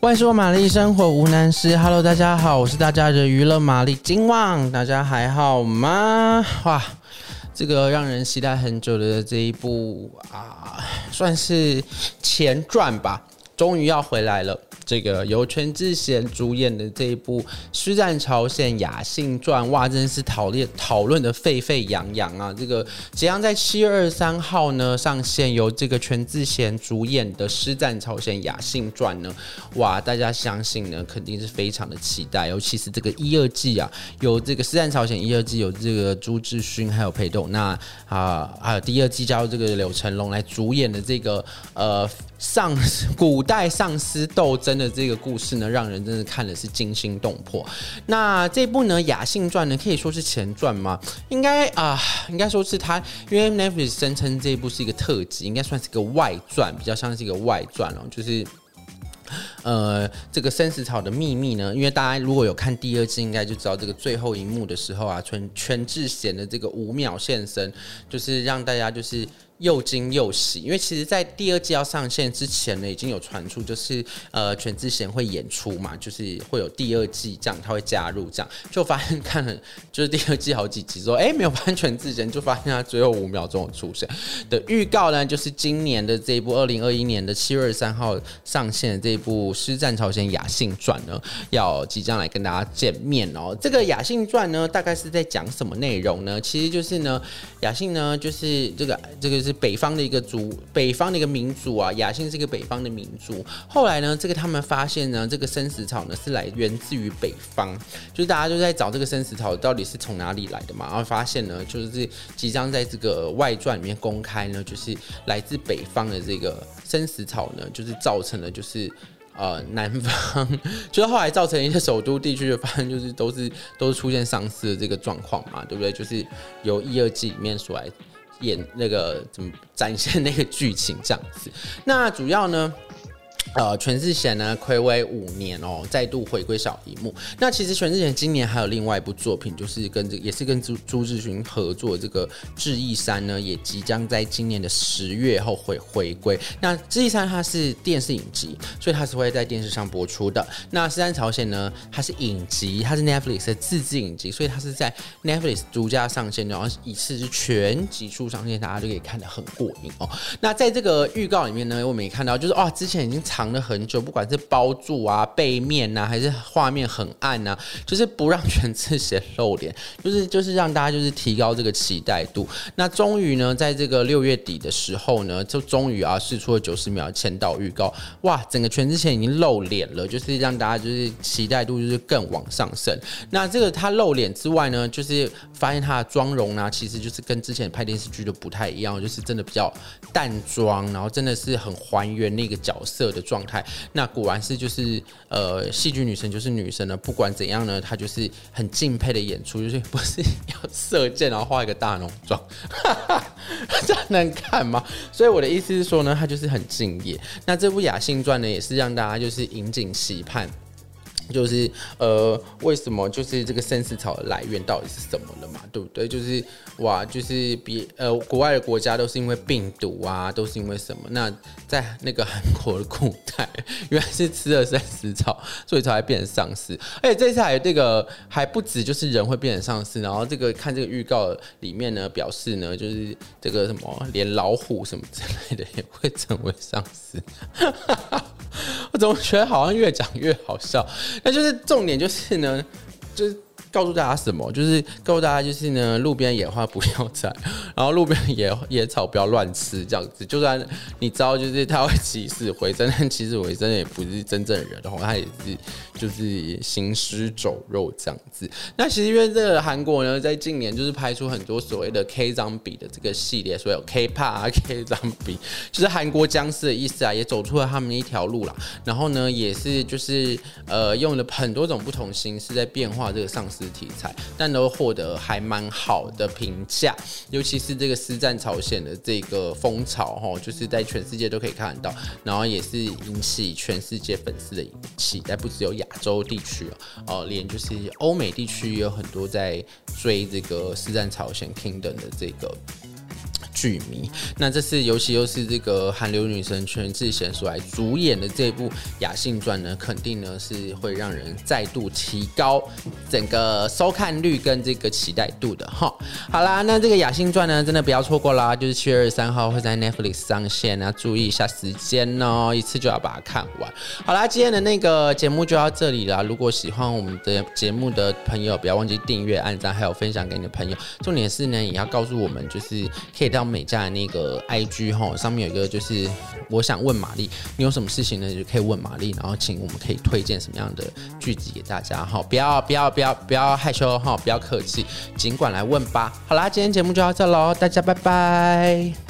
万说玛丽，生活无难事。Hello，大家好，我是大家的娱乐玛丽金旺，大家还好吗？哇，这个让人期待很久的这一部啊，算是前传吧，终于要回来了。这个由全智贤主演的这一部《师战朝鲜雅信传》，哇，真是讨论讨论的沸沸扬扬啊！这个即将在七月二十三号呢上线，由这个全智贤主演的《师战朝鲜雅信传》呢，哇，大家相信呢肯定是非常的期待，尤其是这个一二季啊，有这个《师战朝鲜》一二季有这个朱智勋还有裴斗那啊，还有第二季加入这个柳成龙来主演的这个呃。丧 古代丧尸斗争的这个故事呢，让人真的看的是惊心动魄。那这部呢，《雅信传》呢，可以说是前传吗？应该啊、呃，应该说是它，因为 Netflix 声称这一部是一个特辑，应该算是一个外传，比较像是一个外传哦。就是呃，这个生死草的秘密呢，因为大家如果有看第二季，应该就知道这个最后一幕的时候啊，全全智贤的这个五秒现身，就是让大家就是。又惊又喜，因为其实，在第二季要上线之前呢，已经有传出，就是呃，全智贤会演出嘛，就是会有第二季这样，他会加入这样，就发现看了就是第二季好几集之后，哎，没有发现全智贤，就发现他最后五秒钟出现的预告呢，就是今年的这一部二零二一年的七月二十三号上线的这一部《师战朝鲜雅信传》呢，要即将来跟大家见面哦。这个《雅信传》呢，大概是在讲什么内容呢？其实就是呢，雅信呢，就是这个这个是。北方的一个族，北方的一个民族啊，雅信是一个北方的民族。后来呢，这个他们发现呢，这个生死草呢是来源自于北方，就是大家都在找这个生死草到底是从哪里来的嘛。然后发现呢，就是即将在这个外传里面公开呢，就是来自北方的这个生死草呢，就是造成了就是呃南方，就是后来造成一些首都地区的发生，就是都是都是出现丧尸的这个状况嘛，对不对？就是由一二季里面所来。演那个怎么展现那个剧情这样子，那主要呢？呃，全智贤呢，暌违五年哦，再度回归小荧幕。那其实全智贤今年还有另外一部作品，就是跟这也是跟朱朱智勋合作这个《智异山》呢，也即将在今年的十月后回回归。那《智异山》它是电视影集，所以它是会在电视上播出的。那《师战朝鲜》呢，它是影集，它是 Netflix 的自制影集，所以它是在 Netflix 独家上线，然后一次是全集数上线，大家就可以看得很过瘾哦。那在这个预告里面呢，我们也看到，就是哦，之前已经。藏了很久，不管是包住啊、背面呐、啊，还是画面很暗呐、啊，就是不让全智贤露脸，就是就是让大家就是提高这个期待度。那终于呢，在这个六月底的时候呢，就终于啊试出了九十秒签到预告，哇，整个全智贤已经露脸了，就是让大家就是期待度就是更往上升。那这个他露脸之外呢，就是发现他的妆容呢，其实就是跟之前拍电视剧都不太一样，就是真的比较淡妆，然后真的是很还原那个角色的。状态，那果然是就是呃，戏剧女神就是女神呢。不管怎样呢，她就是很敬佩的演出，就是不是 要射箭然后画一个大浓妆，这样能看吗？所以我的意思是说呢，她就是很敬业。那这部《雅兴传》呢，也是让大家就是引颈期盼。就是呃，为什么就是这个生死草的来源到底是什么了嘛？对不对？就是哇，就是别呃，国外的国家都是因为病毒啊，都是因为什么？那在那个韩国的古代，原来是吃了生死草，所以才会变成丧尸。而且这次还这个还不止，就是人会变成丧尸，然后这个看这个预告里面呢，表示呢，就是这个什么，连老虎什么之类的也会成为丧尸。我怎么觉得好像越讲越好笑？那就是重点就是呢，就是。告诉大家什么？就是告诉大家，就是呢，路边野花不要采，然后路边野野草不要乱吃，这样子。就算你知道，就是他会起死回生，但其实回生也不是真正的人然后，他也是就是行尸走肉这样子。那其实因为这个韩国呢，在近年就是拍出很多所谓的 K Zombie 的这个系列，所以有 K 怕啊，K Zombie 就是韩国僵尸的意思啊，也走出了他们一条路啦。然后呢，也是就是呃，用了很多种不同形式在变化这个丧尸。题材，但都获得还蛮好的评价，尤其是这个师战朝鲜的这个风潮，哈，就是在全世界都可以看得到，然后也是引起全世界粉丝的期待，不只有亚洲地区哦，连就是欧美地区也有很多在追这个师战朝鲜 Kingdom 的这个。剧迷。那这次尤其又是这个韩流女神全智贤所来主演的这部《雅信传》呢，肯定呢是会让人再度提高整个收看率跟这个期待度的哈。好啦，那这个《雅信传》呢，真的不要错过啦，就是七月二十三号会在 Netflix 上线，那注意一下时间哦，一次就要把它看完。好啦，今天的那个节目就到这里啦。如果喜欢我们的节目的朋友，不要忘记订阅、按赞，还有分享给你的朋友。重点是呢，也要告诉我们，就是可以到美嘉的那个 IG 哈，上面有一个就是我想问玛丽，你有什么事情呢，你就可以问玛丽，然后请我们可以推荐什么样的剧集给大家哈，不要不要不要不要害羞哈，不要客气，尽管来问吧。好啦，今天节目就到这喽，大家拜拜。